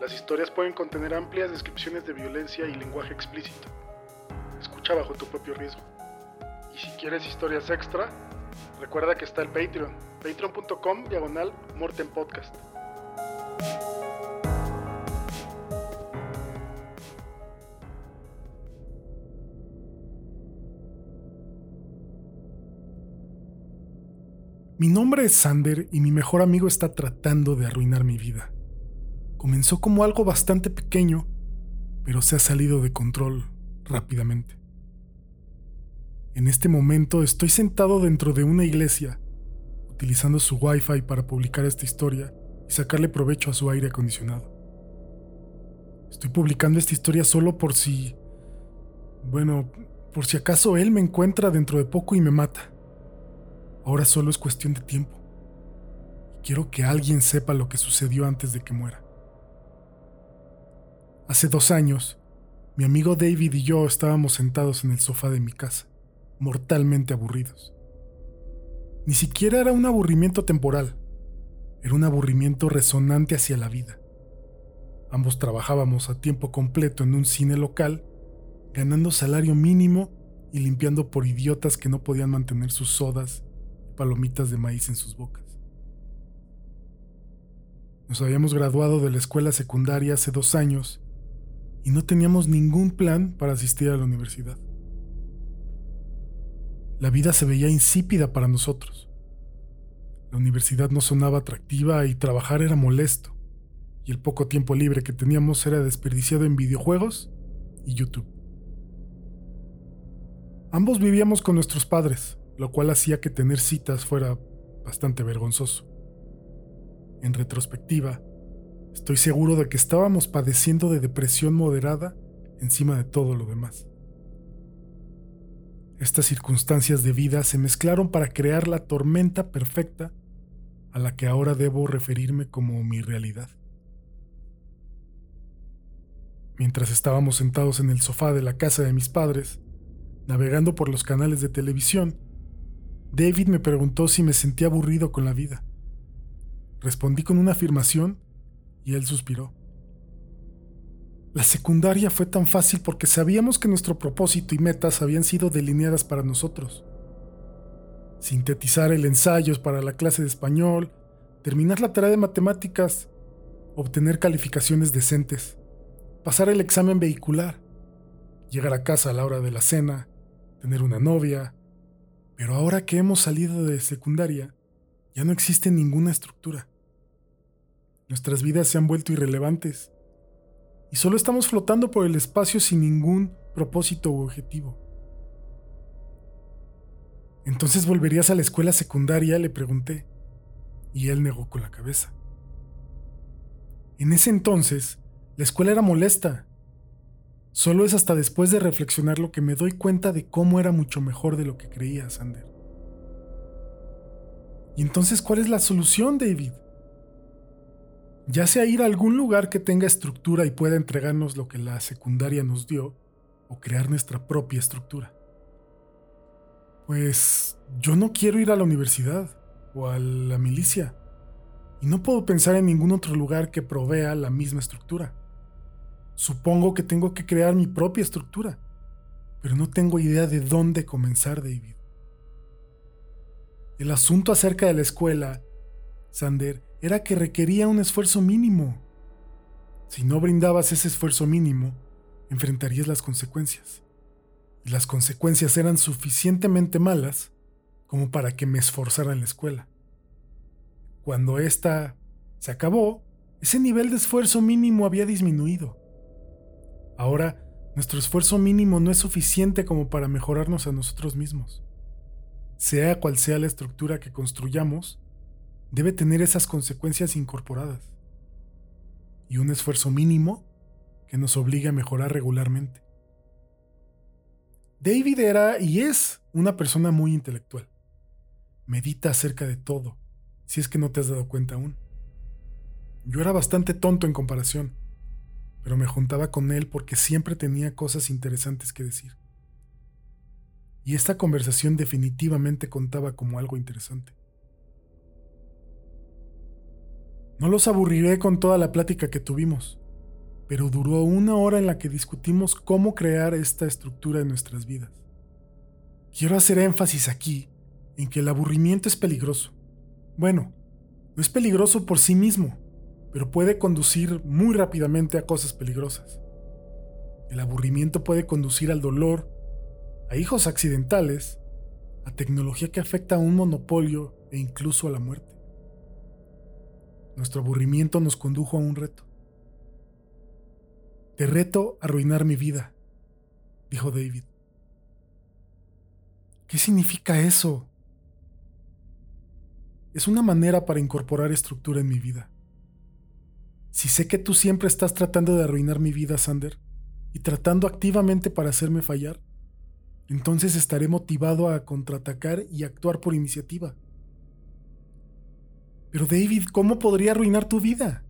Las historias pueden contener amplias descripciones de violencia y lenguaje explícito. Escucha bajo tu propio riesgo. Y si quieres historias extra, recuerda que está el Patreon, patreon.com diagonal Morten Podcast. Mi nombre es Sander y mi mejor amigo está tratando de arruinar mi vida. Comenzó como algo bastante pequeño, pero se ha salido de control rápidamente. En este momento estoy sentado dentro de una iglesia, utilizando su wifi para publicar esta historia y sacarle provecho a su aire acondicionado. Estoy publicando esta historia solo por si... Bueno, por si acaso él me encuentra dentro de poco y me mata. Ahora solo es cuestión de tiempo. Quiero que alguien sepa lo que sucedió antes de que muera. Hace dos años, mi amigo David y yo estábamos sentados en el sofá de mi casa, mortalmente aburridos. Ni siquiera era un aburrimiento temporal, era un aburrimiento resonante hacia la vida. Ambos trabajábamos a tiempo completo en un cine local, ganando salario mínimo y limpiando por idiotas que no podían mantener sus sodas palomitas de maíz en sus bocas. Nos habíamos graduado de la escuela secundaria hace dos años y no teníamos ningún plan para asistir a la universidad. La vida se veía insípida para nosotros. La universidad no sonaba atractiva y trabajar era molesto, y el poco tiempo libre que teníamos era desperdiciado en videojuegos y YouTube. Ambos vivíamos con nuestros padres, lo cual hacía que tener citas fuera bastante vergonzoso. En retrospectiva, estoy seguro de que estábamos padeciendo de depresión moderada encima de todo lo demás. Estas circunstancias de vida se mezclaron para crear la tormenta perfecta a la que ahora debo referirme como mi realidad. Mientras estábamos sentados en el sofá de la casa de mis padres, navegando por los canales de televisión, David me preguntó si me sentía aburrido con la vida. Respondí con una afirmación él suspiró. La secundaria fue tan fácil porque sabíamos que nuestro propósito y metas habían sido delineadas para nosotros. Sintetizar el ensayo para la clase de español, terminar la tarea de matemáticas, obtener calificaciones decentes, pasar el examen vehicular, llegar a casa a la hora de la cena, tener una novia, pero ahora que hemos salido de secundaria, ya no existe ninguna estructura. Nuestras vidas se han vuelto irrelevantes y solo estamos flotando por el espacio sin ningún propósito u objetivo. Entonces volverías a la escuela secundaria, le pregunté, y él negó con la cabeza. En ese entonces, la escuela era molesta Solo es hasta después de reflexionar lo que me doy cuenta de cómo era mucho mejor de lo que creía, Sander. ¿Y entonces cuál es la solución, David? Ya sea ir a algún lugar que tenga estructura y pueda entregarnos lo que la secundaria nos dio, o crear nuestra propia estructura. Pues yo no quiero ir a la universidad o a la milicia, y no puedo pensar en ningún otro lugar que provea la misma estructura. Supongo que tengo que crear mi propia estructura, pero no tengo idea de dónde comenzar, David. El asunto acerca de la escuela, Sander, era que requería un esfuerzo mínimo. Si no brindabas ese esfuerzo mínimo, enfrentarías las consecuencias. Y las consecuencias eran suficientemente malas como para que me esforzara en la escuela. Cuando esta se acabó, ese nivel de esfuerzo mínimo había disminuido. Ahora, nuestro esfuerzo mínimo no es suficiente como para mejorarnos a nosotros mismos. Sea cual sea la estructura que construyamos, debe tener esas consecuencias incorporadas. Y un esfuerzo mínimo que nos obligue a mejorar regularmente. David era y es una persona muy intelectual. Medita acerca de todo, si es que no te has dado cuenta aún. Yo era bastante tonto en comparación, pero me juntaba con él porque siempre tenía cosas interesantes que decir. Y esta conversación definitivamente contaba como algo interesante. No los aburriré con toda la plática que tuvimos pero duró una hora en la que discutimos cómo crear esta estructura en nuestras vidas. Quiero hacer énfasis aquí en que el aburrimiento es peligroso. Bueno, no es peligroso por sí mismo, pero puede conducir muy rápidamente a cosas peligrosas. El aburrimiento puede conducir al dolor, a hijos accidentales, a tecnología que afecta a un monopolio e incluso a la muerte. Nuestro aburrimiento nos condujo a un reto. Te reto a arruinar mi vida, dijo David. ¿Qué significa eso? Es una manera para incorporar estructura en mi vida. Si sé que tú siempre estás tratando de arruinar mi vida, Sander, y tratando activamente para hacerme fallar, entonces estaré motivado a contraatacar y actuar por iniciativa. Pero David, ¿cómo podría arruinar tu vida?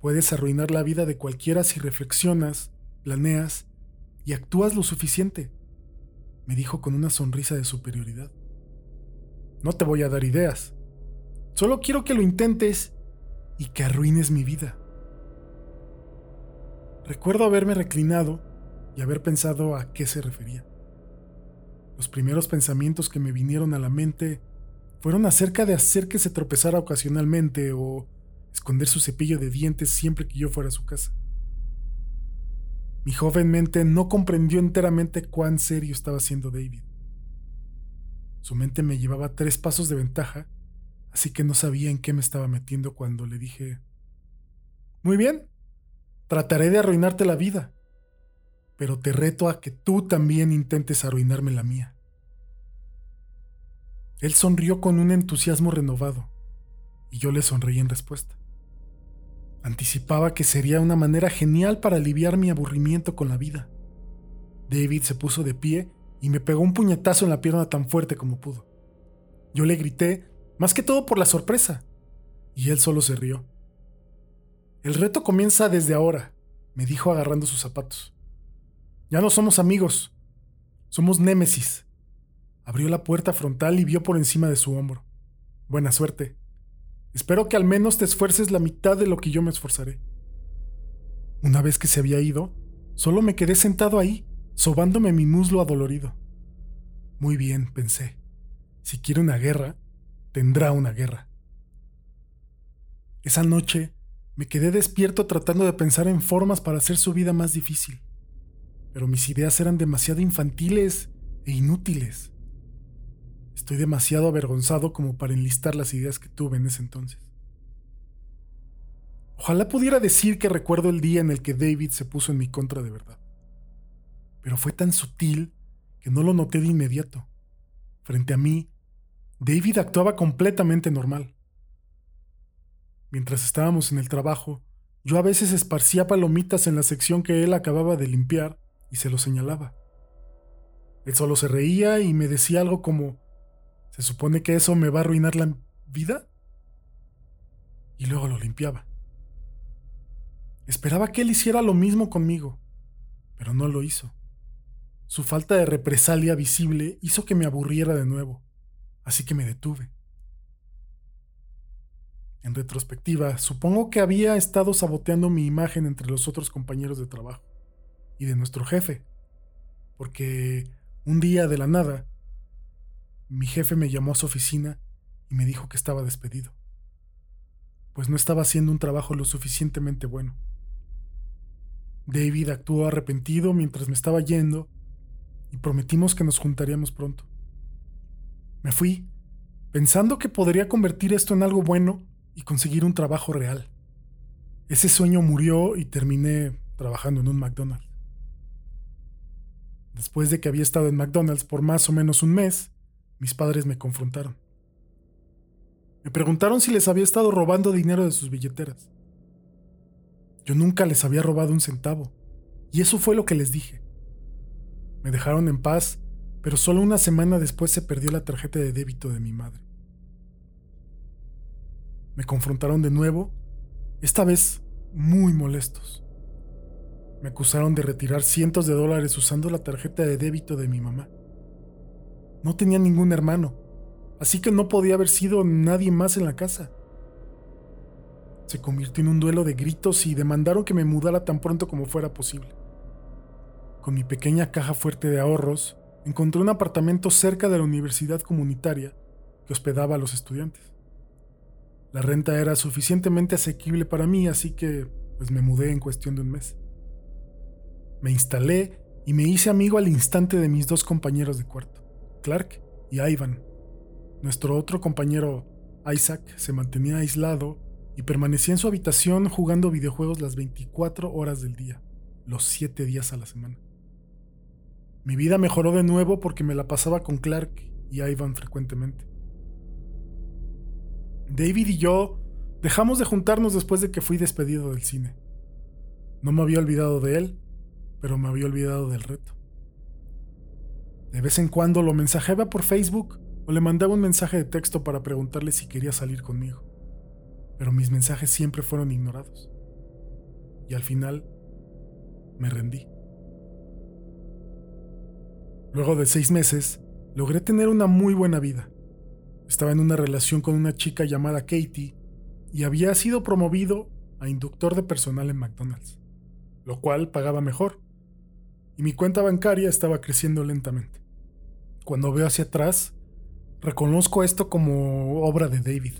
Puedes arruinar la vida de cualquiera si reflexionas, planeas y actúas lo suficiente, me dijo con una sonrisa de superioridad. No te voy a dar ideas. Solo quiero que lo intentes y que arruines mi vida. Recuerdo haberme reclinado y haber pensado a qué se refería. Los primeros pensamientos que me vinieron a la mente fueron acerca de hacer que se tropezara ocasionalmente o esconder su cepillo de dientes siempre que yo fuera a su casa. Mi joven mente no comprendió enteramente cuán serio estaba siendo David. Su mente me llevaba tres pasos de ventaja, así que no sabía en qué me estaba metiendo cuando le dije, Muy bien, trataré de arruinarte la vida, pero te reto a que tú también intentes arruinarme la mía. Él sonrió con un entusiasmo renovado, y yo le sonreí en respuesta. Anticipaba que sería una manera genial para aliviar mi aburrimiento con la vida. David se puso de pie y me pegó un puñetazo en la pierna tan fuerte como pudo. Yo le grité, más que todo por la sorpresa, y él solo se rió. El reto comienza desde ahora, me dijo agarrando sus zapatos. Ya no somos amigos, somos némesis. Abrió la puerta frontal y vio por encima de su hombro. Buena suerte. Espero que al menos te esfuerces la mitad de lo que yo me esforzaré. Una vez que se había ido, solo me quedé sentado ahí, sobándome mi muslo adolorido. Muy bien, pensé. Si quiere una guerra, tendrá una guerra. Esa noche me quedé despierto tratando de pensar en formas para hacer su vida más difícil, pero mis ideas eran demasiado infantiles e inútiles. Estoy demasiado avergonzado como para enlistar las ideas que tuve en ese entonces. Ojalá pudiera decir que recuerdo el día en el que David se puso en mi contra de verdad. Pero fue tan sutil que no lo noté de inmediato. Frente a mí, David actuaba completamente normal. Mientras estábamos en el trabajo, yo a veces esparcía palomitas en la sección que él acababa de limpiar y se lo señalaba. Él solo se reía y me decía algo como, ¿Se supone que eso me va a arruinar la vida? Y luego lo limpiaba. Esperaba que él hiciera lo mismo conmigo, pero no lo hizo. Su falta de represalia visible hizo que me aburriera de nuevo, así que me detuve. En retrospectiva, supongo que había estado saboteando mi imagen entre los otros compañeros de trabajo y de nuestro jefe, porque un día de la nada mi jefe me llamó a su oficina y me dijo que estaba despedido, pues no estaba haciendo un trabajo lo suficientemente bueno. David actuó arrepentido mientras me estaba yendo y prometimos que nos juntaríamos pronto. Me fui, pensando que podría convertir esto en algo bueno y conseguir un trabajo real. Ese sueño murió y terminé trabajando en un McDonald's. Después de que había estado en McDonald's por más o menos un mes, mis padres me confrontaron. Me preguntaron si les había estado robando dinero de sus billeteras. Yo nunca les había robado un centavo, y eso fue lo que les dije. Me dejaron en paz, pero solo una semana después se perdió la tarjeta de débito de mi madre. Me confrontaron de nuevo, esta vez muy molestos. Me acusaron de retirar cientos de dólares usando la tarjeta de débito de mi mamá. No tenía ningún hermano, así que no podía haber sido nadie más en la casa. Se convirtió en un duelo de gritos y demandaron que me mudara tan pronto como fuera posible. Con mi pequeña caja fuerte de ahorros, encontré un apartamento cerca de la universidad comunitaria que hospedaba a los estudiantes. La renta era suficientemente asequible para mí, así que pues me mudé en cuestión de un mes. Me instalé y me hice amigo al instante de mis dos compañeros de cuarto, Clark y Ivan. Nuestro otro compañero, Isaac, se mantenía aislado y permanecía en su habitación jugando videojuegos las 24 horas del día, los 7 días a la semana. Mi vida mejoró de nuevo porque me la pasaba con Clark y Ivan frecuentemente. David y yo dejamos de juntarnos después de que fui despedido del cine. No me había olvidado de él, pero me había olvidado del reto. De vez en cuando lo mensajeaba por Facebook o le mandaba un mensaje de texto para preguntarle si quería salir conmigo, pero mis mensajes siempre fueron ignorados. Y al final me rendí. Luego de seis meses, logré tener una muy buena vida. Estaba en una relación con una chica llamada Katie y había sido promovido a inductor de personal en McDonald's, lo cual pagaba mejor, y mi cuenta bancaria estaba creciendo lentamente. Cuando veo hacia atrás, reconozco esto como obra de David.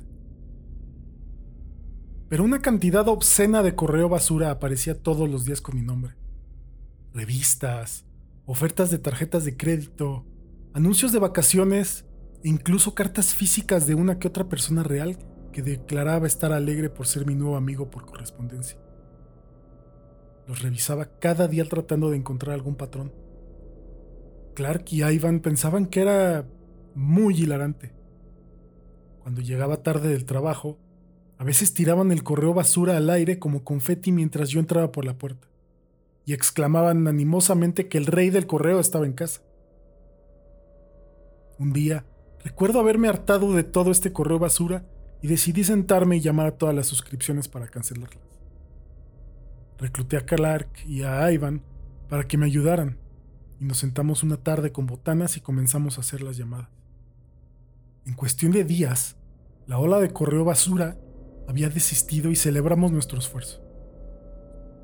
Pero una cantidad obscena de correo basura aparecía todos los días con mi nombre. Revistas, ofertas de tarjetas de crédito, anuncios de vacaciones incluso cartas físicas de una que otra persona real que declaraba estar alegre por ser mi nuevo amigo por correspondencia. Los revisaba cada día tratando de encontrar algún patrón. Clark y Ivan pensaban que era muy hilarante. Cuando llegaba tarde del trabajo, a veces tiraban el correo basura al aire como confeti mientras yo entraba por la puerta, y exclamaban animosamente que el rey del correo estaba en casa. Un día, Recuerdo haberme hartado de todo este correo basura y decidí sentarme y llamar a todas las suscripciones para cancelarlas. Recluté a Clark y a Ivan para que me ayudaran y nos sentamos una tarde con botanas y comenzamos a hacer las llamadas. En cuestión de días, la ola de correo basura había desistido y celebramos nuestro esfuerzo.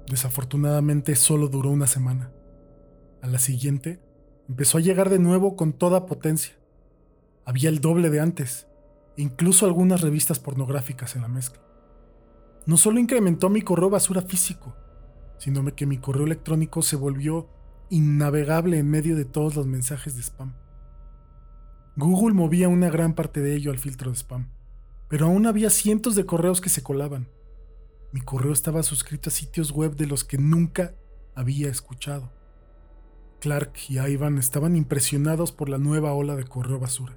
Desafortunadamente solo duró una semana. A la siguiente, empezó a llegar de nuevo con toda potencia. Había el doble de antes, e incluso algunas revistas pornográficas en la mezcla. No solo incrementó mi correo basura físico, sino que mi correo electrónico se volvió innavegable en medio de todos los mensajes de spam. Google movía una gran parte de ello al filtro de spam, pero aún había cientos de correos que se colaban. Mi correo estaba suscrito a sitios web de los que nunca había escuchado. Clark y Ivan estaban impresionados por la nueva ola de correo basura.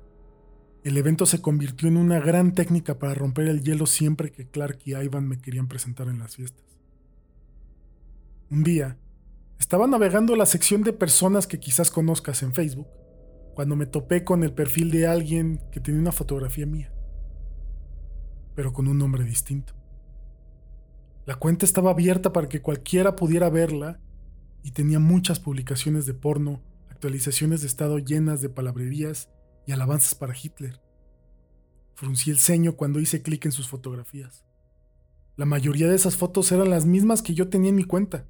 El evento se convirtió en una gran técnica para romper el hielo siempre que Clark y Ivan me querían presentar en las fiestas. Un día, estaba navegando la sección de personas que quizás conozcas en Facebook, cuando me topé con el perfil de alguien que tenía una fotografía mía, pero con un nombre distinto. La cuenta estaba abierta para que cualquiera pudiera verla y tenía muchas publicaciones de porno, actualizaciones de estado llenas de palabrerías y alabanzas para Hitler. Fruncí el ceño cuando hice clic en sus fotografías. La mayoría de esas fotos eran las mismas que yo tenía en mi cuenta,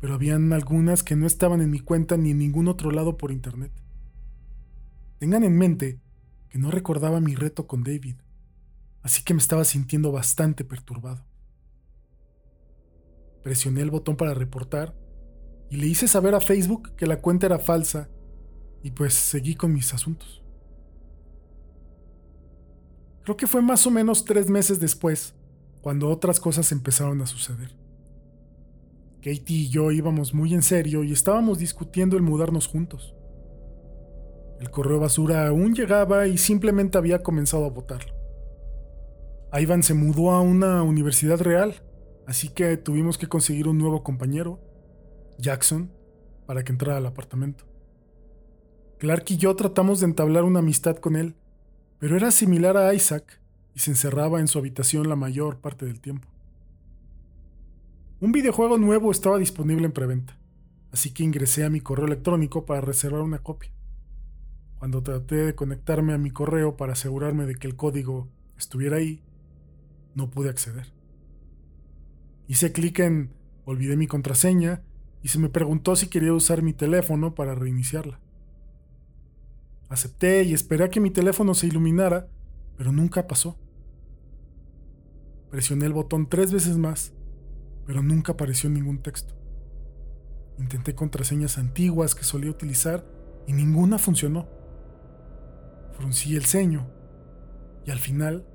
pero habían algunas que no estaban en mi cuenta ni en ningún otro lado por internet. Tengan en mente que no recordaba mi reto con David, así que me estaba sintiendo bastante perturbado. Presioné el botón para reportar y le hice saber a Facebook que la cuenta era falsa y pues seguí con mis asuntos. Creo que fue más o menos tres meses después cuando otras cosas empezaron a suceder. Katie y yo íbamos muy en serio y estábamos discutiendo el mudarnos juntos. El correo basura aún llegaba y simplemente había comenzado a votarlo. Ivan se mudó a una universidad real, así que tuvimos que conseguir un nuevo compañero, Jackson, para que entrara al apartamento. Clark y yo tratamos de entablar una amistad con él, pero era similar a Isaac y se encerraba en su habitación la mayor parte del tiempo. Un videojuego nuevo estaba disponible en preventa, así que ingresé a mi correo electrónico para reservar una copia. Cuando traté de conectarme a mi correo para asegurarme de que el código estuviera ahí, no pude acceder. Hice clic en olvidé mi contraseña y se me preguntó si quería usar mi teléfono para reiniciarla. Acepté y esperé a que mi teléfono se iluminara, pero nunca pasó. Presioné el botón tres veces más, pero nunca apareció ningún texto. Intenté contraseñas antiguas que solía utilizar y ninguna funcionó. Fruncí el ceño y al final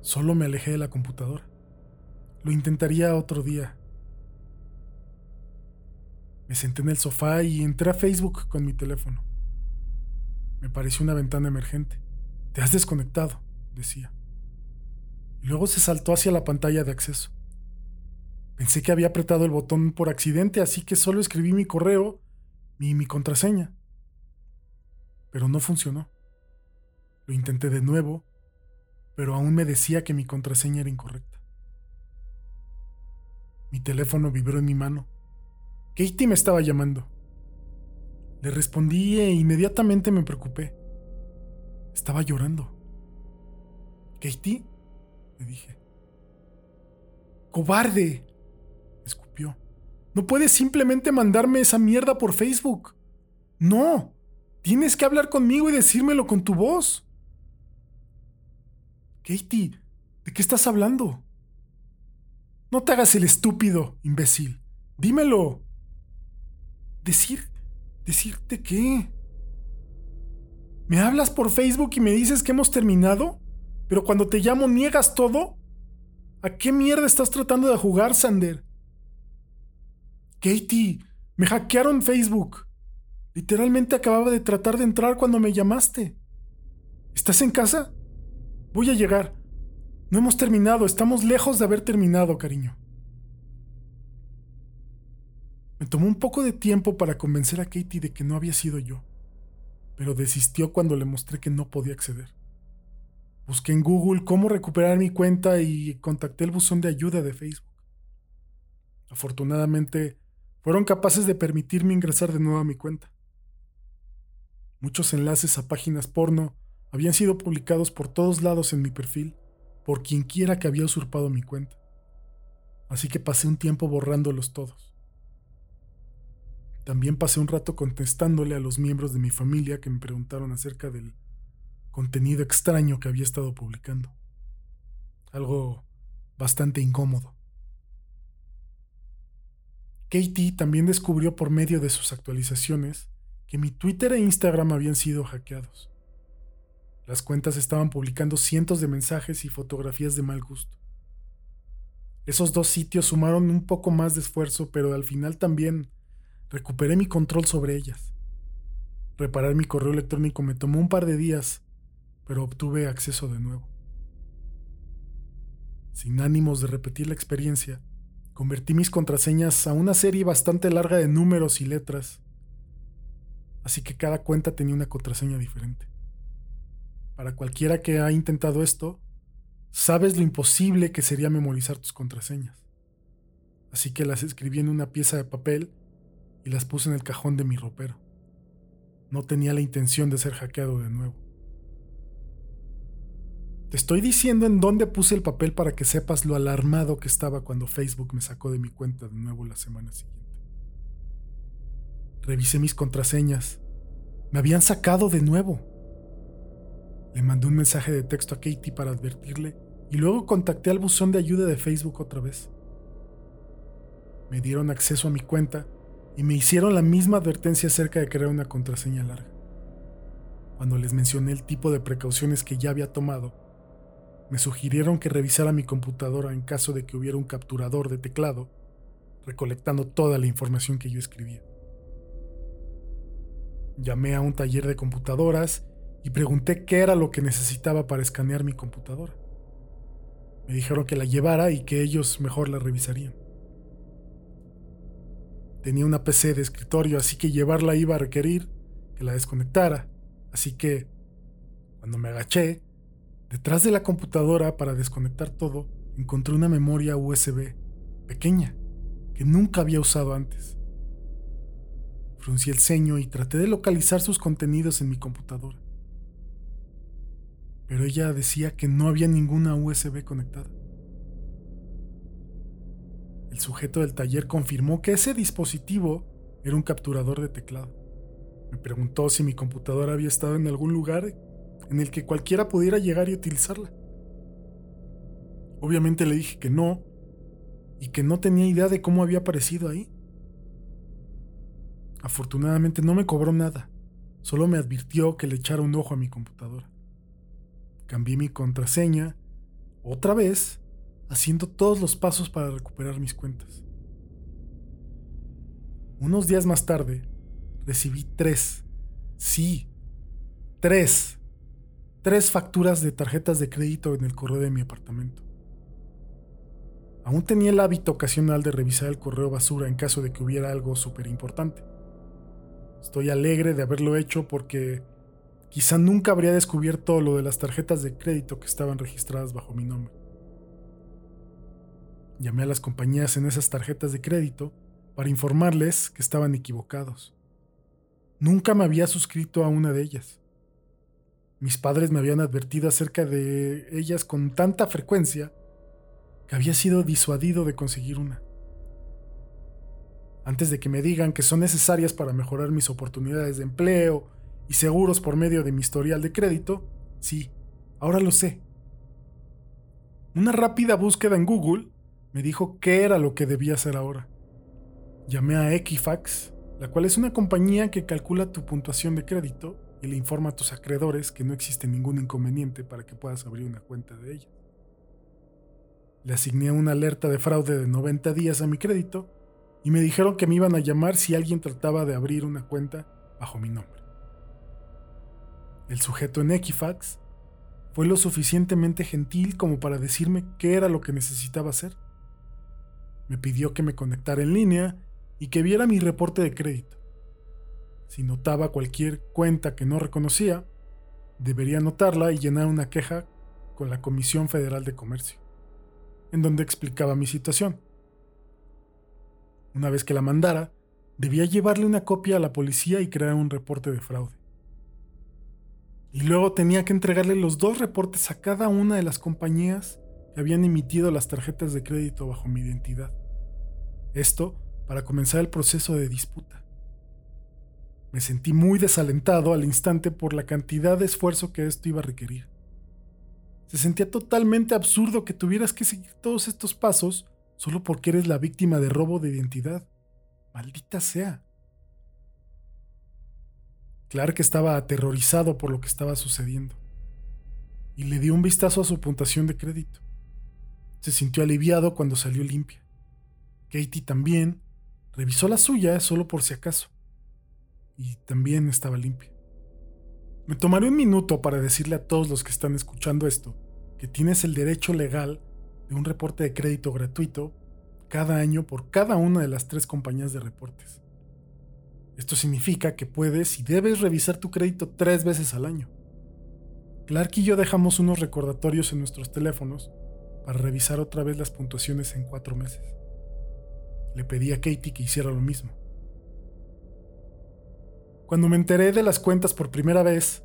solo me alejé de la computadora. Lo intentaría otro día. Me senté en el sofá y entré a Facebook con mi teléfono. Me pareció una ventana emergente. Te has desconectado, decía. Luego se saltó hacia la pantalla de acceso. Pensé que había apretado el botón por accidente, así que solo escribí mi correo y mi contraseña. Pero no funcionó. Lo intenté de nuevo, pero aún me decía que mi contraseña era incorrecta. Mi teléfono vibró en mi mano. Katie me estaba llamando. Le respondí e inmediatamente me preocupé. Estaba llorando. ¿Katie? Le dije. ¡Cobarde! No puedes simplemente mandarme esa mierda por Facebook. No. Tienes que hablar conmigo y decírmelo con tu voz. Katie, ¿de qué estás hablando? No te hagas el estúpido, imbécil. Dímelo. Decir ¿Decirte qué? ¿Me hablas por Facebook y me dices que hemos terminado? Pero cuando te llamo niegas todo? ¿A qué mierda estás tratando de jugar, Sander? Katie, me hackearon Facebook. Literalmente acababa de tratar de entrar cuando me llamaste. ¿Estás en casa? Voy a llegar. No hemos terminado, estamos lejos de haber terminado, cariño. Me tomó un poco de tiempo para convencer a Katie de que no había sido yo, pero desistió cuando le mostré que no podía acceder. Busqué en Google cómo recuperar mi cuenta y contacté el buzón de ayuda de Facebook. Afortunadamente, fueron capaces de permitirme ingresar de nuevo a mi cuenta. Muchos enlaces a páginas porno habían sido publicados por todos lados en mi perfil por quienquiera que había usurpado mi cuenta. Así que pasé un tiempo borrándolos todos. También pasé un rato contestándole a los miembros de mi familia que me preguntaron acerca del contenido extraño que había estado publicando. Algo bastante incómodo. Katie también descubrió por medio de sus actualizaciones que mi Twitter e Instagram habían sido hackeados. Las cuentas estaban publicando cientos de mensajes y fotografías de mal gusto. Esos dos sitios sumaron un poco más de esfuerzo, pero al final también Recuperé mi control sobre ellas. Reparar mi correo electrónico me tomó un par de días, pero obtuve acceso de nuevo. Sin ánimos de repetir la experiencia, convertí mis contraseñas a una serie bastante larga de números y letras, así que cada cuenta tenía una contraseña diferente. Para cualquiera que ha intentado esto, sabes lo imposible que sería memorizar tus contraseñas. Así que las escribí en una pieza de papel y las puse en el cajón de mi ropero. No tenía la intención de ser hackeado de nuevo. Te estoy diciendo en dónde puse el papel para que sepas lo alarmado que estaba cuando Facebook me sacó de mi cuenta de nuevo la semana siguiente. Revisé mis contraseñas. Me habían sacado de nuevo. Le mandé un mensaje de texto a Katie para advertirle y luego contacté al buzón de ayuda de Facebook otra vez. Me dieron acceso a mi cuenta y me hicieron la misma advertencia acerca de crear una contraseña larga. Cuando les mencioné el tipo de precauciones que ya había tomado, me sugirieron que revisara mi computadora en caso de que hubiera un capturador de teclado, recolectando toda la información que yo escribía. Llamé a un taller de computadoras y pregunté qué era lo que necesitaba para escanear mi computadora. Me dijeron que la llevara y que ellos mejor la revisarían. Tenía una PC de escritorio, así que llevarla iba a requerir que la desconectara, así que, cuando me agaché, detrás de la computadora para desconectar todo, encontré una memoria USB pequeña que nunca había usado antes. Fruncí el ceño y traté de localizar sus contenidos en mi computadora. Pero ella decía que no había ninguna USB conectada. El sujeto del taller confirmó que ese dispositivo era un capturador de teclado. Me preguntó si mi computadora había estado en algún lugar en el que cualquiera pudiera llegar y utilizarla. Obviamente le dije que no y que no tenía idea de cómo había aparecido ahí. Afortunadamente no me cobró nada, solo me advirtió que le echara un ojo a mi computadora. Cambié mi contraseña, otra vez, haciendo todos los pasos para recuperar mis cuentas. Unos días más tarde, recibí tres, sí, tres, tres facturas de tarjetas de crédito en el correo de mi apartamento. Aún tenía el hábito ocasional de revisar el correo basura en caso de que hubiera algo súper importante. Estoy alegre de haberlo hecho porque quizá nunca habría descubierto lo de las tarjetas de crédito que estaban registradas bajo mi nombre. Llamé a las compañías en esas tarjetas de crédito para informarles que estaban equivocados. Nunca me había suscrito a una de ellas. Mis padres me habían advertido acerca de ellas con tanta frecuencia que había sido disuadido de conseguir una antes de que me digan que son necesarias para mejorar mis oportunidades de empleo y seguros por medio de mi historial de crédito, sí, ahora lo sé. Una rápida búsqueda en Google me dijo qué era lo que debía hacer ahora. Llamé a Equifax, la cual es una compañía que calcula tu puntuación de crédito y le informa a tus acreedores que no existe ningún inconveniente para que puedas abrir una cuenta de ella. Le asigné una alerta de fraude de 90 días a mi crédito y me dijeron que me iban a llamar si alguien trataba de abrir una cuenta bajo mi nombre. El sujeto en Equifax fue lo suficientemente gentil como para decirme qué era lo que necesitaba hacer. Me pidió que me conectara en línea y que viera mi reporte de crédito. Si notaba cualquier cuenta que no reconocía, debería anotarla y llenar una queja con la Comisión Federal de Comercio, en donde explicaba mi situación. Una vez que la mandara, debía llevarle una copia a la policía y crear un reporte de fraude. Y luego tenía que entregarle los dos reportes a cada una de las compañías que habían emitido las tarjetas de crédito bajo mi identidad. Esto para comenzar el proceso de disputa. Me sentí muy desalentado al instante por la cantidad de esfuerzo que esto iba a requerir. Se sentía totalmente absurdo que tuvieras que seguir todos estos pasos solo porque eres la víctima de robo de identidad. Maldita sea. Clark estaba aterrorizado por lo que estaba sucediendo y le dio un vistazo a su puntuación de crédito. Se sintió aliviado cuando salió limpia. Katie también revisó la suya solo por si acaso y también estaba limpia. Me tomaré un minuto para decirle a todos los que están escuchando esto que tienes el derecho legal de un reporte de crédito gratuito cada año por cada una de las tres compañías de reportes. Esto significa que puedes y debes revisar tu crédito tres veces al año. Clark y yo dejamos unos recordatorios en nuestros teléfonos para revisar otra vez las puntuaciones en cuatro meses. Le pedí a Katie que hiciera lo mismo. Cuando me enteré de las cuentas por primera vez,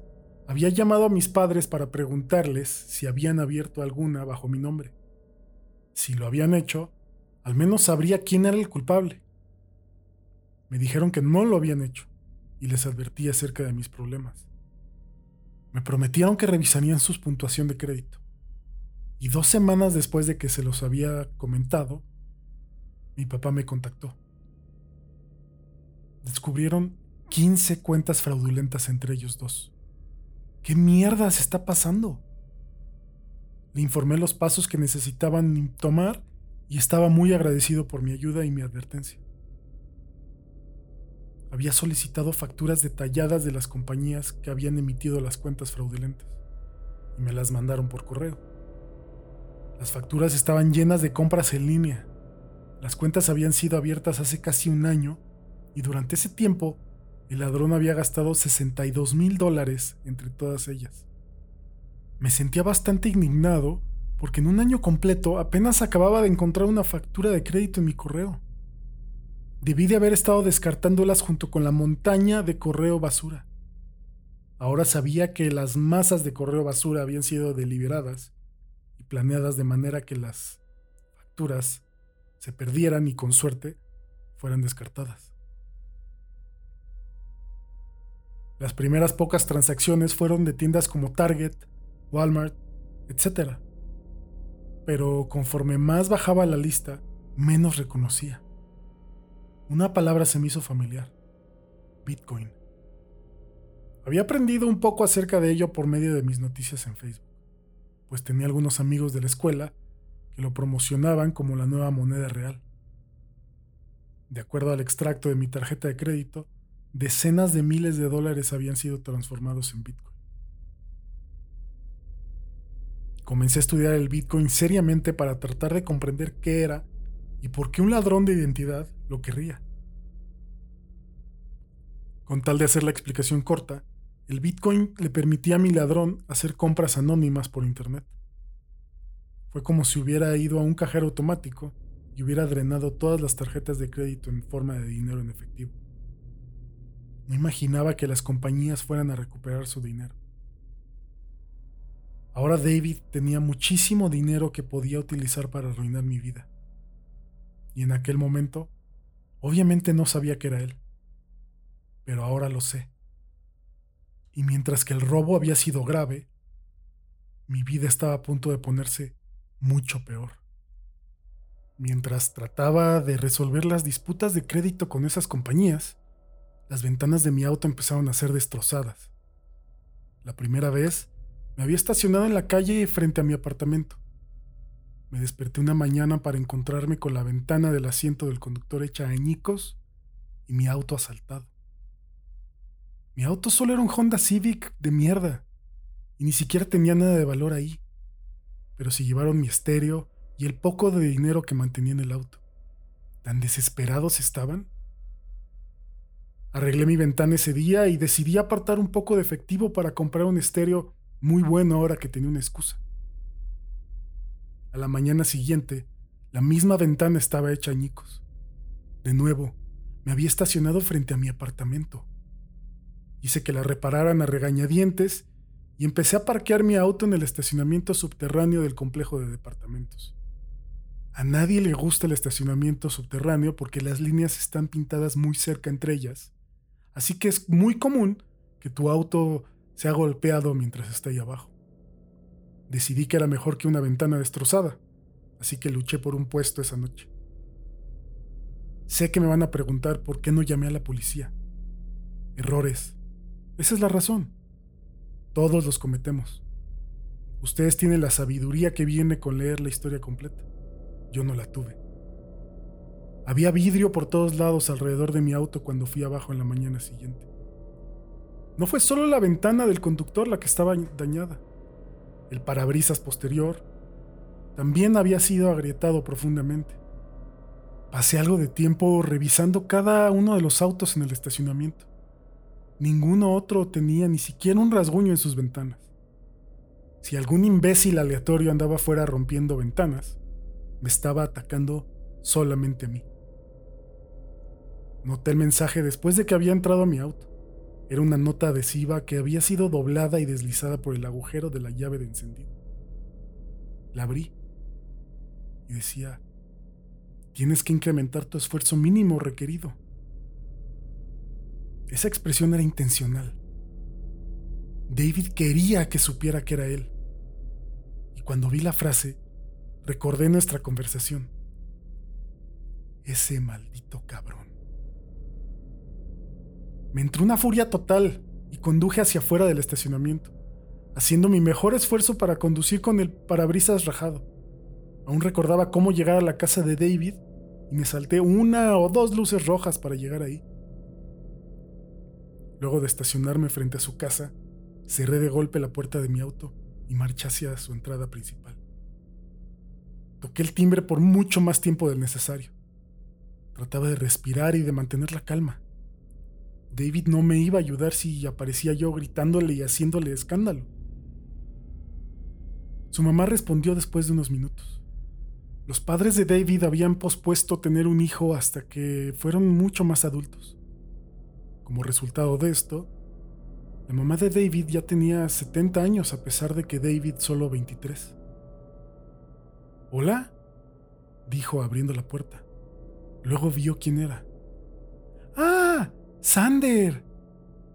había llamado a mis padres para preguntarles si habían abierto alguna bajo mi nombre. Si lo habían hecho, al menos sabría quién era el culpable. Me dijeron que no lo habían hecho y les advertí acerca de mis problemas. Me prometieron que revisarían su puntuación de crédito. Y dos semanas después de que se los había comentado, mi papá me contactó. Descubrieron 15 cuentas fraudulentas entre ellos dos. ¿Qué mierda se está pasando? Le informé los pasos que necesitaban tomar y estaba muy agradecido por mi ayuda y mi advertencia. Había solicitado facturas detalladas de las compañías que habían emitido las cuentas fraudulentas y me las mandaron por correo. Las facturas estaban llenas de compras en línea. Las cuentas habían sido abiertas hace casi un año y durante ese tiempo el ladrón había gastado 62 mil dólares entre todas ellas. Me sentía bastante indignado porque en un año completo apenas acababa de encontrar una factura de crédito en mi correo. Debí de haber estado descartándolas junto con la montaña de correo basura. Ahora sabía que las masas de correo basura habían sido deliberadas y planeadas de manera que las facturas se perdieran y con suerte fueran descartadas. Las primeras pocas transacciones fueron de tiendas como Target, Walmart, etc. Pero conforme más bajaba la lista, menos reconocía. Una palabra se me hizo familiar. Bitcoin. Había aprendido un poco acerca de ello por medio de mis noticias en Facebook, pues tenía algunos amigos de la escuela que lo promocionaban como la nueva moneda real. De acuerdo al extracto de mi tarjeta de crédito, decenas de miles de dólares habían sido transformados en Bitcoin. Comencé a estudiar el Bitcoin seriamente para tratar de comprender qué era y por qué un ladrón de identidad lo querría. Con tal de hacer la explicación corta, el Bitcoin le permitía a mi ladrón hacer compras anónimas por Internet. Fue como si hubiera ido a un cajero automático y hubiera drenado todas las tarjetas de crédito en forma de dinero en efectivo. No imaginaba que las compañías fueran a recuperar su dinero. Ahora David tenía muchísimo dinero que podía utilizar para arruinar mi vida. Y en aquel momento, obviamente no sabía que era él. Pero ahora lo sé. Y mientras que el robo había sido grave, mi vida estaba a punto de ponerse mucho peor. Mientras trataba de resolver las disputas de crédito con esas compañías, las ventanas de mi auto empezaron a ser destrozadas. La primera vez me había estacionado en la calle frente a mi apartamento. Me desperté una mañana para encontrarme con la ventana del asiento del conductor hecha añicos y mi auto asaltado. Mi auto solo era un Honda Civic de mierda y ni siquiera tenía nada de valor ahí. Pero se llevaron mi estéreo y el poco de dinero que mantenía en el auto. ¿Tan desesperados estaban? Arreglé mi ventana ese día y decidí apartar un poco de efectivo para comprar un estéreo muy bueno ahora que tenía una excusa. A la mañana siguiente, la misma ventana estaba hecha añicos. De nuevo, me había estacionado frente a mi apartamento. Hice que la repararan a regañadientes y empecé a parquear mi auto en el estacionamiento subterráneo del complejo de departamentos. A nadie le gusta el estacionamiento subterráneo porque las líneas están pintadas muy cerca entre ellas, así que es muy común que tu auto se ha golpeado mientras está ahí abajo. Decidí que era mejor que una ventana destrozada, así que luché por un puesto esa noche. Sé que me van a preguntar por qué no llamé a la policía. Errores. Esa es la razón. Todos los cometemos. Ustedes tienen la sabiduría que viene con leer la historia completa. Yo no la tuve. Había vidrio por todos lados alrededor de mi auto cuando fui abajo en la mañana siguiente. No fue solo la ventana del conductor la que estaba dañada. El parabrisas posterior también había sido agrietado profundamente. Pasé algo de tiempo revisando cada uno de los autos en el estacionamiento. Ninguno otro tenía ni siquiera un rasguño en sus ventanas. Si algún imbécil aleatorio andaba fuera rompiendo ventanas, me estaba atacando solamente a mí. Noté el mensaje después de que había entrado a mi auto. Era una nota adhesiva que había sido doblada y deslizada por el agujero de la llave de encendido. La abrí y decía, tienes que incrementar tu esfuerzo mínimo requerido. Esa expresión era intencional. David quería que supiera que era él. Y cuando vi la frase, recordé nuestra conversación. Ese maldito cabrón. Me entró una furia total y conduje hacia afuera del estacionamiento, haciendo mi mejor esfuerzo para conducir con el parabrisas rajado. Aún recordaba cómo llegar a la casa de David y me salté una o dos luces rojas para llegar ahí. Luego de estacionarme frente a su casa, cerré de golpe la puerta de mi auto y marché hacia su entrada principal. Toqué el timbre por mucho más tiempo del necesario. Trataba de respirar y de mantener la calma. David no me iba a ayudar si aparecía yo gritándole y haciéndole escándalo. Su mamá respondió después de unos minutos. Los padres de David habían pospuesto tener un hijo hasta que fueron mucho más adultos. Como resultado de esto, la mamá de David ya tenía 70 años a pesar de que David solo 23. ¿Hola? dijo abriendo la puerta. Luego vio quién era. ¡Sander!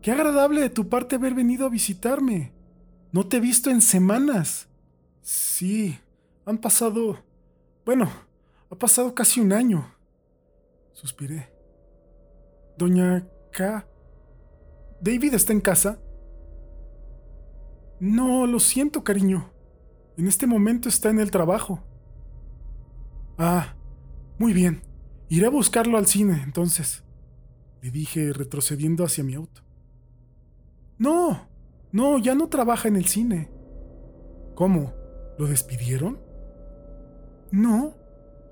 ¡Qué agradable de tu parte haber venido a visitarme! No te he visto en semanas. Sí, han pasado... Bueno, ha pasado casi un año. Suspiré. Doña K. ¿David está en casa? No, lo siento, cariño. En este momento está en el trabajo. Ah, muy bien. Iré a buscarlo al cine, entonces. Le dije retrocediendo hacia mi auto. No, no, ya no trabaja en el cine. ¿Cómo? ¿Lo despidieron? No,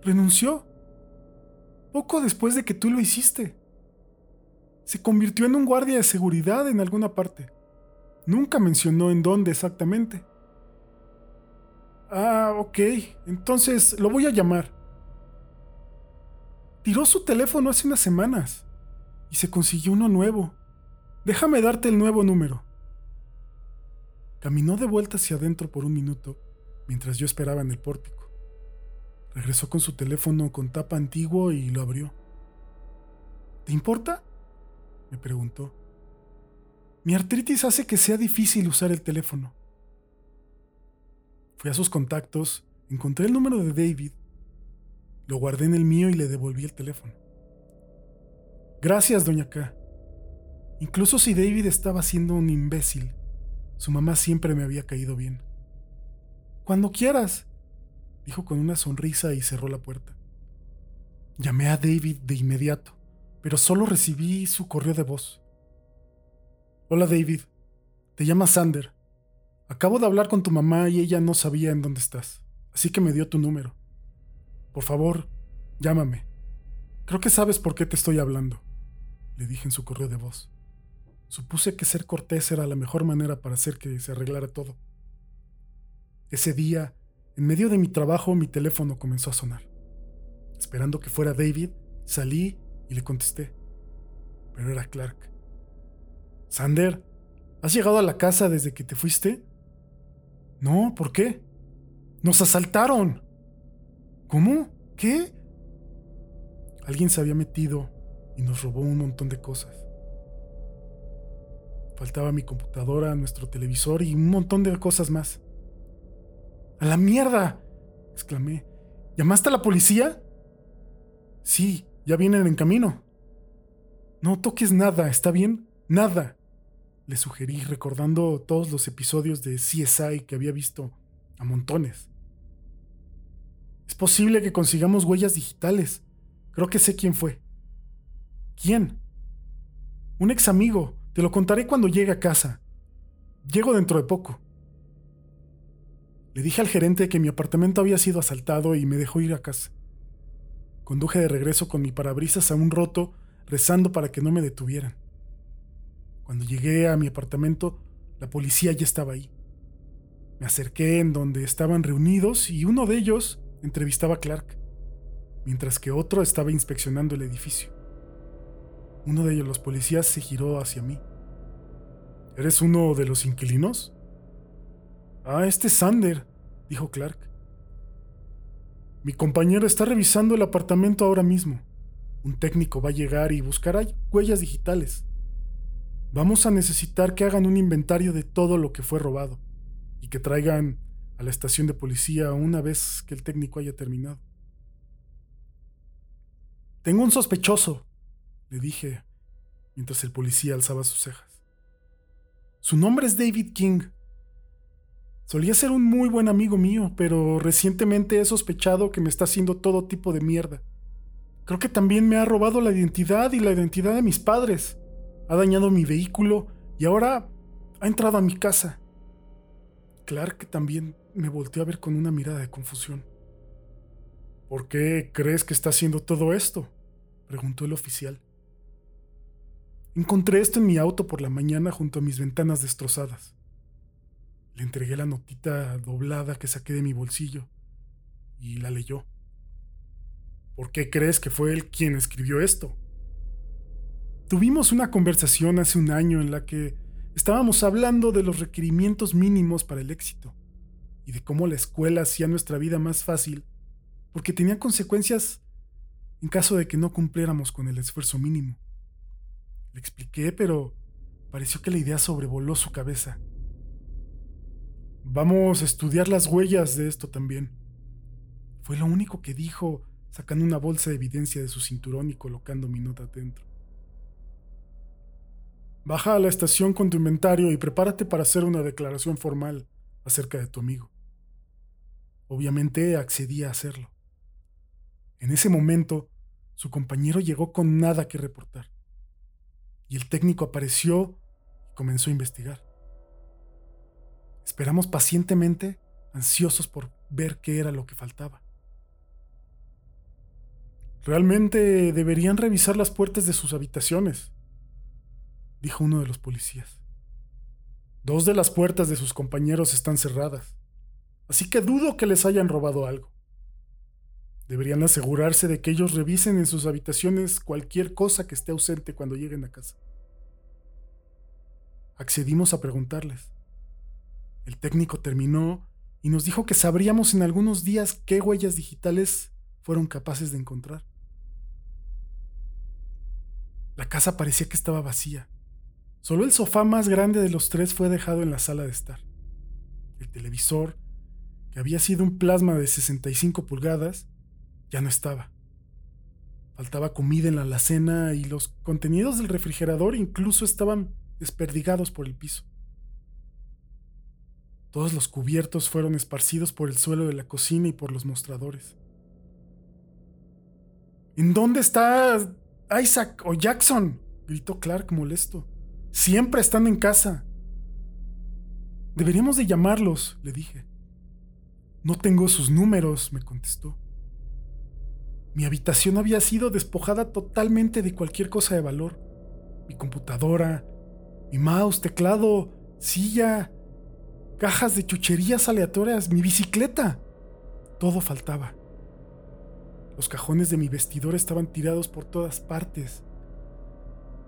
renunció. Poco después de que tú lo hiciste. Se convirtió en un guardia de seguridad en alguna parte. Nunca mencionó en dónde exactamente. Ah, ok. Entonces lo voy a llamar. Tiró su teléfono hace unas semanas y se consiguió uno nuevo. Déjame darte el nuevo número. Caminó de vuelta hacia adentro por un minuto mientras yo esperaba en el pórtico. Regresó con su teléfono con tapa antiguo y lo abrió. ¿Te importa? me preguntó. Mi artritis hace que sea difícil usar el teléfono. Fui a sus contactos, encontré el número de David lo guardé en el mío y le devolví el teléfono. Gracias, doña K. Incluso si David estaba siendo un imbécil, su mamá siempre me había caído bien. Cuando quieras, dijo con una sonrisa y cerró la puerta. Llamé a David de inmediato, pero solo recibí su correo de voz. Hola David, te llama Sander. Acabo de hablar con tu mamá y ella no sabía en dónde estás, así que me dio tu número. Por favor, llámame. Creo que sabes por qué te estoy hablando, le dije en su correo de voz. Supuse que ser cortés era la mejor manera para hacer que se arreglara todo. Ese día, en medio de mi trabajo, mi teléfono comenzó a sonar. Esperando que fuera David, salí y le contesté. Pero era Clark. Sander, ¿has llegado a la casa desde que te fuiste? No, ¿por qué? Nos asaltaron. ¿Cómo? ¿Qué? Alguien se había metido y nos robó un montón de cosas. Faltaba mi computadora, nuestro televisor y un montón de cosas más. ¡A la mierda! exclamé. ¿Llamaste a la policía? Sí, ya vienen en camino. No toques nada, ¿está bien? Nada. Le sugerí recordando todos los episodios de CSI que había visto a montones. Es posible que consigamos huellas digitales. Creo que sé quién fue. ¿Quién? Un ex amigo. Te lo contaré cuando llegue a casa. Llego dentro de poco. Le dije al gerente que mi apartamento había sido asaltado y me dejó ir a casa. Conduje de regreso con mi parabrisas un roto, rezando para que no me detuvieran. Cuando llegué a mi apartamento, la policía ya estaba ahí. Me acerqué en donde estaban reunidos y uno de ellos entrevistaba a Clark, mientras que otro estaba inspeccionando el edificio. Uno de ellos, los policías, se giró hacia mí. ¿Eres uno de los inquilinos? Ah, este es Sander, dijo Clark. Mi compañero está revisando el apartamento ahora mismo. Un técnico va a llegar y buscará huellas digitales. Vamos a necesitar que hagan un inventario de todo lo que fue robado y que traigan a la estación de policía una vez que el técnico haya terminado. Tengo un sospechoso, le dije mientras el policía alzaba sus cejas. Su nombre es David King. Solía ser un muy buen amigo mío, pero recientemente he sospechado que me está haciendo todo tipo de mierda. Creo que también me ha robado la identidad y la identidad de mis padres. Ha dañado mi vehículo y ahora ha entrado a mi casa. Clark también me volteó a ver con una mirada de confusión. ¿Por qué crees que está haciendo todo esto? preguntó el oficial. Encontré esto en mi auto por la mañana junto a mis ventanas destrozadas. Le entregué la notita doblada que saqué de mi bolsillo y la leyó. ¿Por qué crees que fue él quien escribió esto? Tuvimos una conversación hace un año en la que estábamos hablando de los requerimientos mínimos para el éxito y de cómo la escuela hacía nuestra vida más fácil porque tenía consecuencias en caso de que no cumpliéramos con el esfuerzo mínimo. Le expliqué, pero pareció que la idea sobrevoló su cabeza. Vamos a estudiar las huellas de esto también. Fue lo único que dijo, sacando una bolsa de evidencia de su cinturón y colocando mi nota dentro. Baja a la estación con tu inventario y prepárate para hacer una declaración formal acerca de tu amigo. Obviamente accedí a hacerlo. En ese momento, su compañero llegó con nada que reportar. Y el técnico apareció y comenzó a investigar. Esperamos pacientemente, ansiosos por ver qué era lo que faltaba. Realmente deberían revisar las puertas de sus habitaciones, dijo uno de los policías. Dos de las puertas de sus compañeros están cerradas, así que dudo que les hayan robado algo. Deberían asegurarse de que ellos revisen en sus habitaciones cualquier cosa que esté ausente cuando lleguen a casa. Accedimos a preguntarles. El técnico terminó y nos dijo que sabríamos en algunos días qué huellas digitales fueron capaces de encontrar. La casa parecía que estaba vacía. Solo el sofá más grande de los tres fue dejado en la sala de estar. El televisor, que había sido un plasma de 65 pulgadas, ya no estaba. Faltaba comida en la alacena y los contenidos del refrigerador incluso estaban desperdigados por el piso. Todos los cubiertos fueron esparcidos por el suelo de la cocina y por los mostradores. ¿En dónde está Isaac o Jackson? gritó Clark molesto. Siempre están en casa. Deberíamos de llamarlos, le dije. No tengo sus números, me contestó. Mi habitación había sido despojada totalmente de cualquier cosa de valor. Mi computadora, mi mouse, teclado, silla, cajas de chucherías aleatorias, mi bicicleta. Todo faltaba. Los cajones de mi vestidor estaban tirados por todas partes.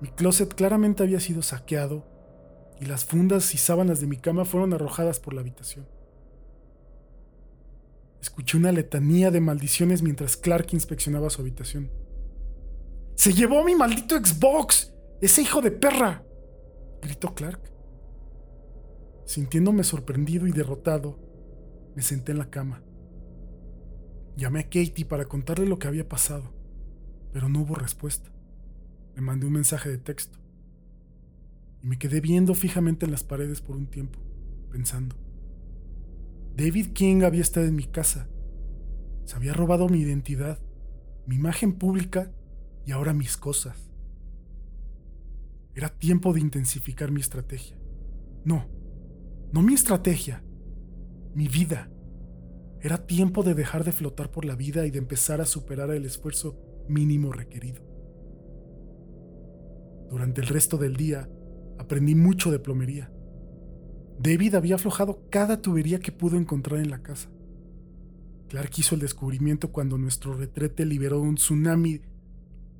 Mi closet claramente había sido saqueado y las fundas y sábanas de mi cama fueron arrojadas por la habitación. Escuché una letanía de maldiciones mientras Clark inspeccionaba su habitación. ¡Se llevó mi maldito Xbox! ¡Ese hijo de perra! gritó Clark. Sintiéndome sorprendido y derrotado, me senté en la cama. Llamé a Katie para contarle lo que había pasado, pero no hubo respuesta. Le mandé un mensaje de texto y me quedé viendo fijamente en las paredes por un tiempo, pensando. David King había estado en mi casa. Se había robado mi identidad, mi imagen pública y ahora mis cosas. Era tiempo de intensificar mi estrategia. No, no mi estrategia, mi vida. Era tiempo de dejar de flotar por la vida y de empezar a superar el esfuerzo mínimo requerido. Durante el resto del día aprendí mucho de plomería. David había aflojado cada tubería que pudo encontrar en la casa. Clark hizo el descubrimiento cuando nuestro retrete liberó un tsunami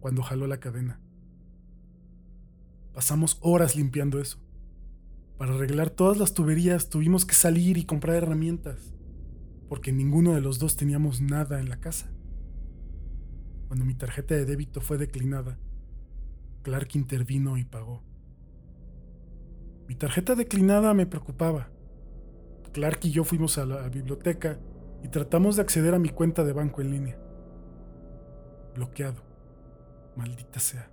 cuando jaló la cadena. Pasamos horas limpiando eso. Para arreglar todas las tuberías tuvimos que salir y comprar herramientas, porque ninguno de los dos teníamos nada en la casa. Cuando mi tarjeta de débito fue declinada, Clark intervino y pagó. Mi tarjeta declinada me preocupaba. Clark y yo fuimos a la biblioteca y tratamos de acceder a mi cuenta de banco en línea. Bloqueado. Maldita sea.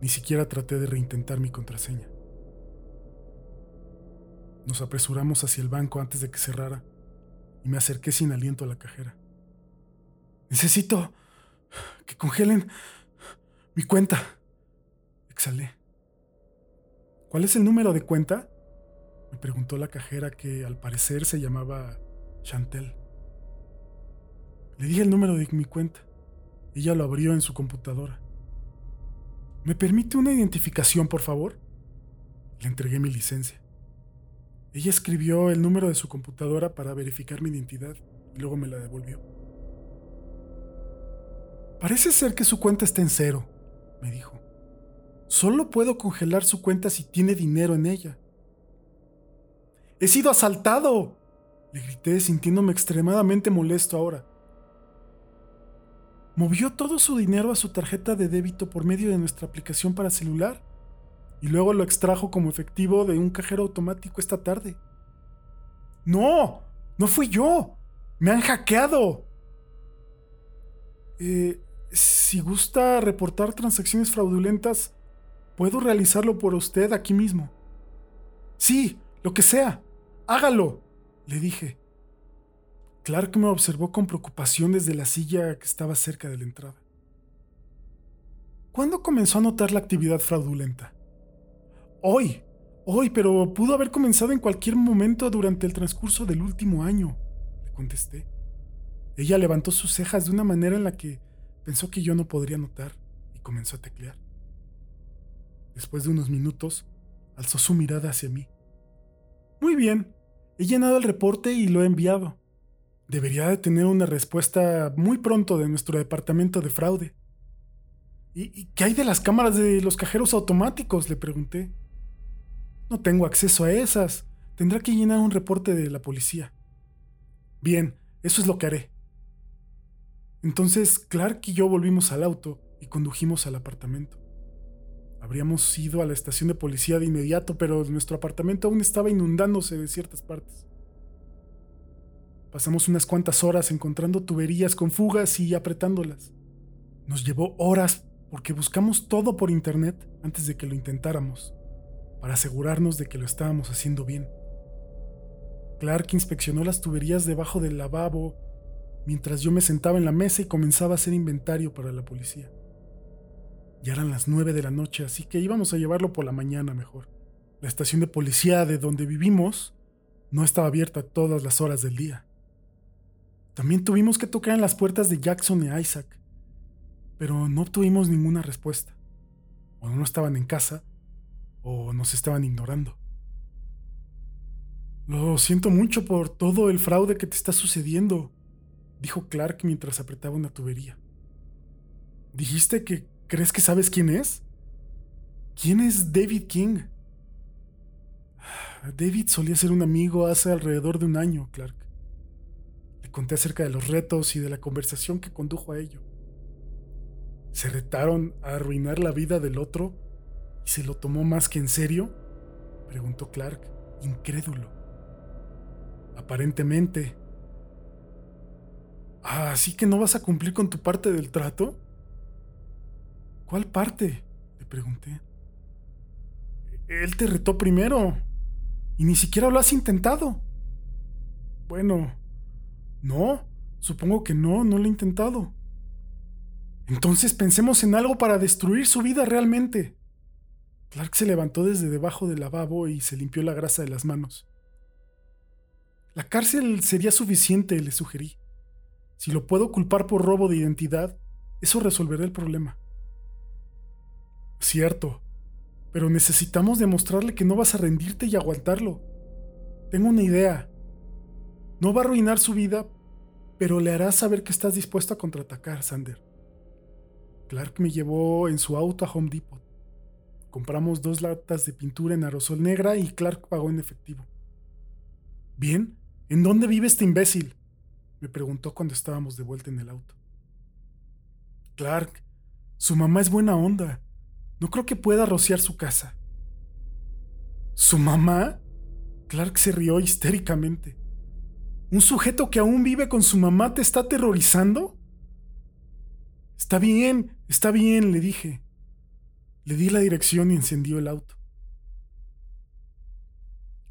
Ni siquiera traté de reintentar mi contraseña. Nos apresuramos hacia el banco antes de que cerrara y me acerqué sin aliento a la cajera. Necesito que congelen mi cuenta. Exhalé. ¿Cuál es el número de cuenta? Me preguntó la cajera que al parecer se llamaba Chantel. Le dije el número de mi cuenta. Ella lo abrió en su computadora. ¿Me permite una identificación, por favor? Le entregué mi licencia. Ella escribió el número de su computadora para verificar mi identidad y luego me la devolvió. Parece ser que su cuenta está en cero, me dijo. Solo puedo congelar su cuenta si tiene dinero en ella. ¡He sido asaltado! Le grité sintiéndome extremadamente molesto ahora. Movió todo su dinero a su tarjeta de débito por medio de nuestra aplicación para celular y luego lo extrajo como efectivo de un cajero automático esta tarde. ¡No! ¡No fui yo! ¡Me han hackeado! Eh, si gusta reportar transacciones fraudulentas, puedo realizarlo por usted aquí mismo. Sí, lo que sea. Hágalo, le dije. Clark me observó con preocupación desde la silla que estaba cerca de la entrada. ¿Cuándo comenzó a notar la actividad fraudulenta? Hoy, hoy, pero pudo haber comenzado en cualquier momento durante el transcurso del último año, le contesté. Ella levantó sus cejas de una manera en la que pensó que yo no podría notar y comenzó a teclear. Después de unos minutos, alzó su mirada hacia mí. Muy bien, he llenado el reporte y lo he enviado. Debería de tener una respuesta muy pronto de nuestro departamento de fraude. ¿Y, qué hay de las cámaras de los cajeros automáticos? le pregunté. No tengo acceso a esas. Tendrá que llenar un reporte de la policía. Bien, eso es lo que haré. Entonces Clark y yo volvimos al auto y condujimos al apartamento. Habríamos ido a la estación de policía de inmediato, pero nuestro apartamento aún estaba inundándose de ciertas partes. Pasamos unas cuantas horas encontrando tuberías con fugas y apretándolas. Nos llevó horas porque buscamos todo por internet antes de que lo intentáramos para asegurarnos de que lo estábamos haciendo bien. Clark inspeccionó las tuberías debajo del lavabo mientras yo me sentaba en la mesa y comenzaba a hacer inventario para la policía. Ya eran las nueve de la noche, así que íbamos a llevarlo por la mañana mejor. La estación de policía de donde vivimos no estaba abierta todas las horas del día. También tuvimos que tocar en las puertas de Jackson e Isaac, pero no obtuvimos ninguna respuesta. O no estaban en casa, o nos estaban ignorando. Lo siento mucho por todo el fraude que te está sucediendo, dijo Clark mientras apretaba una tubería. ¿Dijiste que crees que sabes quién es? ¿Quién es David King? David solía ser un amigo hace alrededor de un año, Clark. Le conté acerca de los retos y de la conversación que condujo a ello. ¿Se retaron a arruinar la vida del otro ¿Y se lo tomó más que en serio? preguntó Clark, incrédulo. Aparentemente. Ah, ¿Así que no vas a cumplir con tu parte del trato? ¿Cuál parte? le pregunté. Él te retó primero. Y ni siquiera lo has intentado. Bueno, no, supongo que no, no lo he intentado. Entonces pensemos en algo para destruir su vida realmente. Clark se levantó desde debajo del lavabo y se limpió la grasa de las manos. La cárcel sería suficiente, le sugerí. Si lo puedo culpar por robo de identidad, eso resolverá el problema. Cierto, pero necesitamos demostrarle que no vas a rendirte y aguantarlo. Tengo una idea. No va a arruinar su vida, pero le hará saber que estás dispuesto a contraatacar, Sander. Clark me llevó en su auto a Home Depot. Compramos dos latas de pintura en aerosol negra y Clark pagó en efectivo. Bien, ¿en dónde vive este imbécil? me preguntó cuando estábamos de vuelta en el auto. Clark, su mamá es buena onda. No creo que pueda rociar su casa. ¿Su mamá? Clark se rió histéricamente. ¿Un sujeto que aún vive con su mamá te está aterrorizando? Está bien, está bien, le dije. Le di la dirección y encendió el auto.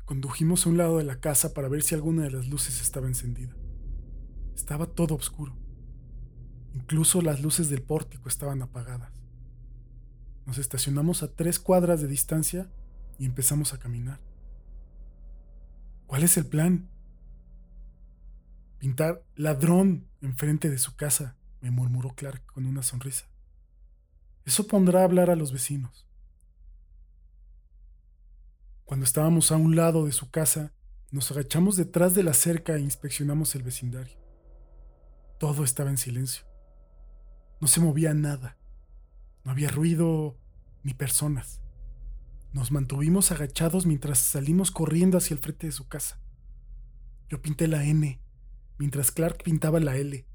Condujimos a un lado de la casa para ver si alguna de las luces estaba encendida. Estaba todo oscuro. Incluso las luces del pórtico estaban apagadas. Nos estacionamos a tres cuadras de distancia y empezamos a caminar. ¿Cuál es el plan? Pintar ladrón enfrente de su casa, me murmuró Clark con una sonrisa. Eso pondrá a hablar a los vecinos. Cuando estábamos a un lado de su casa, nos agachamos detrás de la cerca e inspeccionamos el vecindario. Todo estaba en silencio. No se movía nada. No había ruido ni personas. Nos mantuvimos agachados mientras salimos corriendo hacia el frente de su casa. Yo pinté la N, mientras Clark pintaba la L,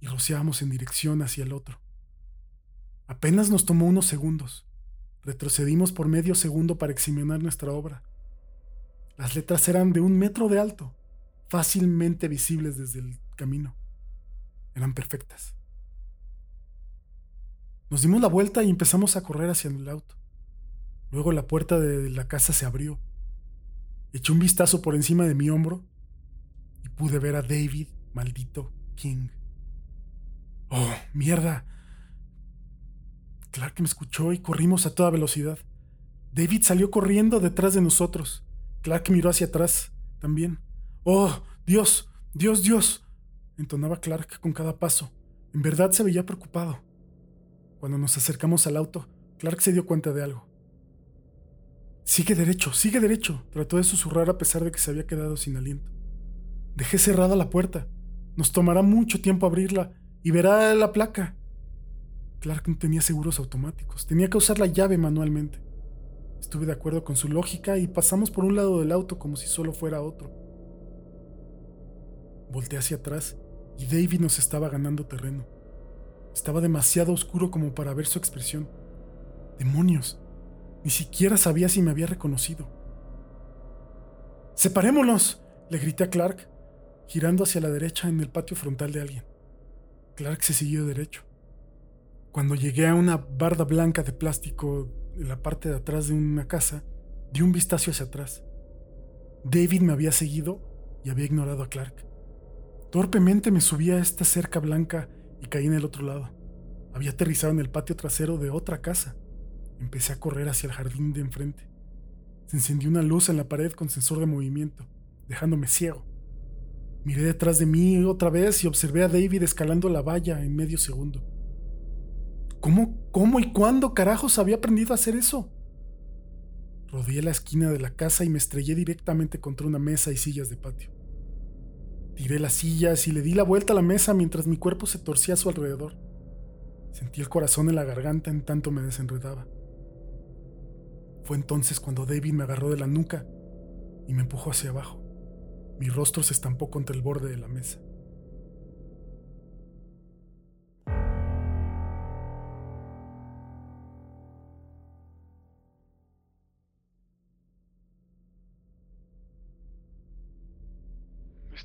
y rociábamos en dirección hacia el otro. Apenas nos tomó unos segundos. Retrocedimos por medio segundo para examinar nuestra obra. Las letras eran de un metro de alto, fácilmente visibles desde el camino. Eran perfectas. Nos dimos la vuelta y empezamos a correr hacia el auto. Luego la puerta de la casa se abrió. Eché un vistazo por encima de mi hombro y pude ver a David, maldito King. ¡Oh, mierda! Clark me escuchó y corrimos a toda velocidad. David salió corriendo detrás de nosotros. Clark miró hacia atrás también. ¡Oh, Dios! ¡Dios, Dios! entonaba Clark con cada paso. En verdad se veía preocupado. Cuando nos acercamos al auto, Clark se dio cuenta de algo. Sigue derecho, sigue derecho, trató de susurrar a pesar de que se había quedado sin aliento. Dejé cerrada la puerta. Nos tomará mucho tiempo abrirla y verá la placa. Clark no tenía seguros automáticos, tenía que usar la llave manualmente. Estuve de acuerdo con su lógica y pasamos por un lado del auto como si solo fuera otro. Volté hacia atrás y David nos estaba ganando terreno. Estaba demasiado oscuro como para ver su expresión. ¡Demonios! Ni siquiera sabía si me había reconocido. ¡Separémonos! le grité a Clark, girando hacia la derecha en el patio frontal de alguien. Clark se siguió derecho. Cuando llegué a una barda blanca de plástico en la parte de atrás de una casa, di un vistazo hacia atrás. David me había seguido y había ignorado a Clark. Torpemente me subí a esta cerca blanca y caí en el otro lado. Había aterrizado en el patio trasero de otra casa. Empecé a correr hacia el jardín de enfrente. Se encendió una luz en la pared con sensor de movimiento, dejándome ciego. Miré detrás de mí otra vez y observé a David escalando la valla en medio segundo. ¿Cómo, cómo y cuándo carajos había aprendido a hacer eso? Rodeé la esquina de la casa y me estrellé directamente contra una mesa y sillas de patio. Tiré las sillas y le di la vuelta a la mesa mientras mi cuerpo se torcía a su alrededor. Sentí el corazón en la garganta en tanto me desenredaba. Fue entonces cuando David me agarró de la nuca y me empujó hacia abajo. Mi rostro se estampó contra el borde de la mesa.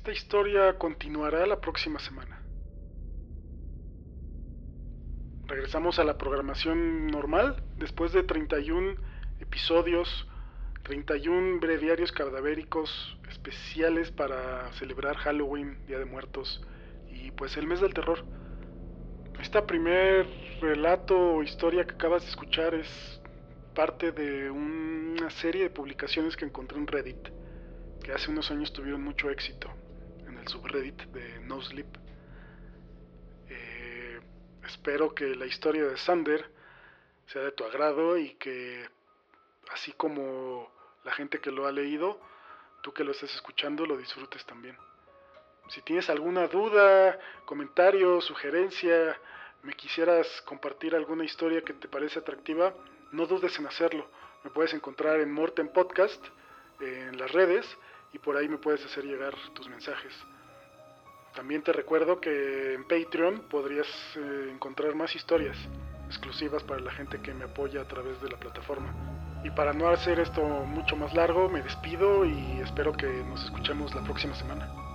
Esta historia continuará la próxima semana. Regresamos a la programación normal después de 31 episodios, 31 breviarios cadavéricos especiales para celebrar Halloween, Día de Muertos y pues el mes del terror. Este primer relato o historia que acabas de escuchar es parte de una serie de publicaciones que encontré en Reddit, que hace unos años tuvieron mucho éxito subreddit de No Sleep. Eh, espero que la historia de Sander sea de tu agrado y que así como la gente que lo ha leído, tú que lo estés escuchando lo disfrutes también. Si tienes alguna duda, comentario, sugerencia, me quisieras compartir alguna historia que te parece atractiva, no dudes en hacerlo. Me puedes encontrar en Morten Podcast, en las redes, y por ahí me puedes hacer llegar tus mensajes. También te recuerdo que en Patreon podrías eh, encontrar más historias exclusivas para la gente que me apoya a través de la plataforma. Y para no hacer esto mucho más largo, me despido y espero que nos escuchemos la próxima semana.